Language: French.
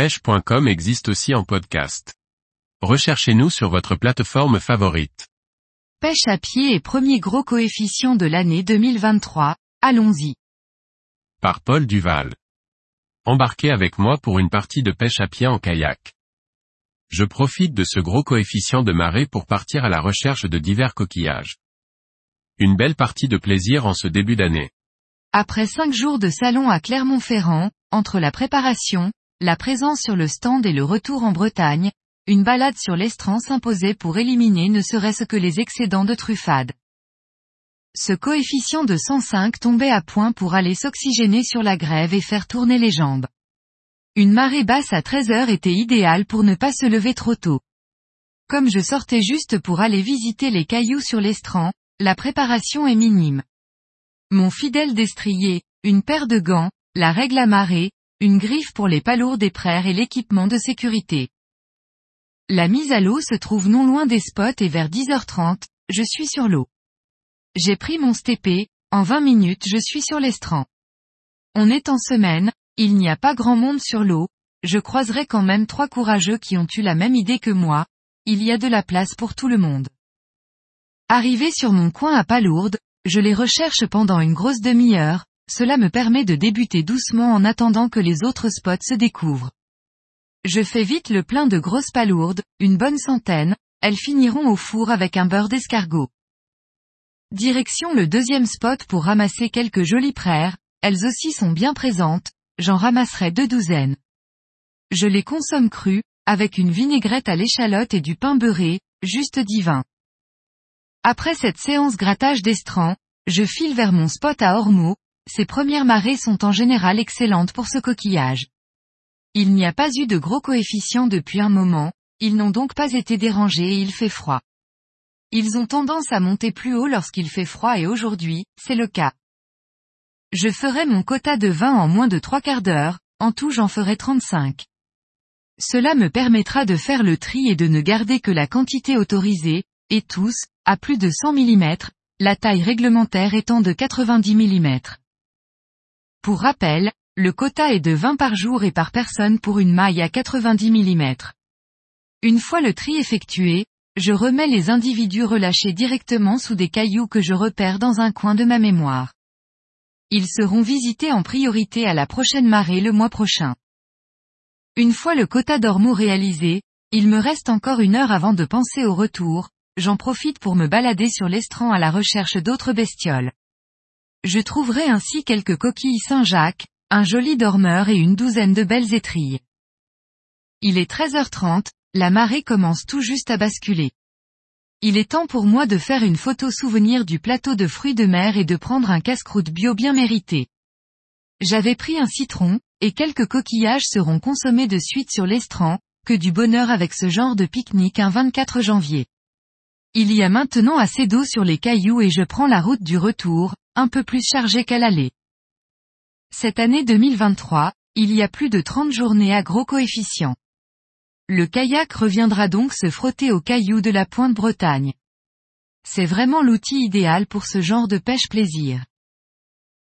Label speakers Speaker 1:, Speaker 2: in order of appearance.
Speaker 1: pêche.com existe aussi en podcast. Recherchez-nous sur votre plateforme favorite.
Speaker 2: Pêche à pied et premier gros coefficient de l'année 2023, allons-y.
Speaker 1: Par Paul Duval. Embarquez avec moi pour une partie de pêche à pied en kayak. Je profite de ce gros coefficient de marée pour partir à la recherche de divers coquillages. Une belle partie de plaisir en ce début d'année.
Speaker 2: Après cinq jours de salon à Clermont-Ferrand, entre la préparation, la présence sur le stand et le retour en Bretagne, une balade sur l'estran s'imposait pour éliminer ne serait-ce que les excédents de truffade. Ce coefficient de 105 tombait à point pour aller s'oxygéner sur la grève et faire tourner les jambes. Une marée basse à 13 heures était idéale pour ne pas se lever trop tôt. Comme je sortais juste pour aller visiter les cailloux sur l'estran, la préparation est minime. Mon fidèle destrier, une paire de gants, la règle à marée, une griffe pour les palourdes des prères et l'équipement de sécurité. La mise à l'eau se trouve non loin des spots et vers 10h30, je suis sur l'eau. J'ai pris mon stépé, en 20 minutes je suis sur l'estran. On est en semaine, il n'y a pas grand monde sur l'eau, je croiserai quand même trois courageux qui ont eu la même idée que moi, il y a de la place pour tout le monde. Arrivé sur mon coin à Palourde, je les recherche pendant une grosse demi-heure, cela me permet de débuter doucement en attendant que les autres spots se découvrent. Je fais vite le plein de grosses palourdes, une bonne centaine, elles finiront au four avec un beurre d'escargot. Direction le deuxième spot pour ramasser quelques jolies praires, elles aussi sont bien présentes, j'en ramasserai deux douzaines. Je les consomme crues, avec une vinaigrette à l'échalote et du pain beurré, juste divin. Après cette séance grattage d'estran, je file vers mon spot à Ormeau, ces premières marées sont en général excellentes pour ce coquillage. Il n'y a pas eu de gros coefficients depuis un moment, ils n'ont donc pas été dérangés et il fait froid. Ils ont tendance à monter plus haut lorsqu'il fait froid et aujourd'hui, c'est le cas. Je ferai mon quota de vin en moins de trois quarts d'heure, en tout j'en ferai 35. Cela me permettra de faire le tri et de ne garder que la quantité autorisée, et tous, à plus de 100 mm, la taille réglementaire étant de 90 mm. Pour rappel, le quota est de 20 par jour et par personne pour une maille à 90 mm. Une fois le tri effectué, je remets les individus relâchés directement sous des cailloux que je repère dans un coin de ma mémoire. Ils seront visités en priorité à la prochaine marée le mois prochain. Une fois le quota d'ormeaux réalisé, il me reste encore une heure avant de penser au retour, j'en profite pour me balader sur l'estran à la recherche d'autres bestioles. Je trouverai ainsi quelques coquilles Saint-Jacques, un joli dormeur et une douzaine de belles étrilles. Il est 13h30, la marée commence tout juste à basculer. Il est temps pour moi de faire une photo souvenir du plateau de fruits de mer et de prendre un casse-croûte bio bien mérité. J'avais pris un citron, et quelques coquillages seront consommés de suite sur l'estran, que du bonheur avec ce genre de pique-nique un 24 janvier. Il y a maintenant assez d'eau sur les cailloux et je prends la route du retour, un peu plus chargée qu'à l'aller. Cette année 2023, il y a plus de 30 journées à gros coefficient. Le kayak reviendra donc se frotter aux cailloux de la pointe Bretagne. C'est vraiment l'outil idéal pour ce genre de pêche plaisir.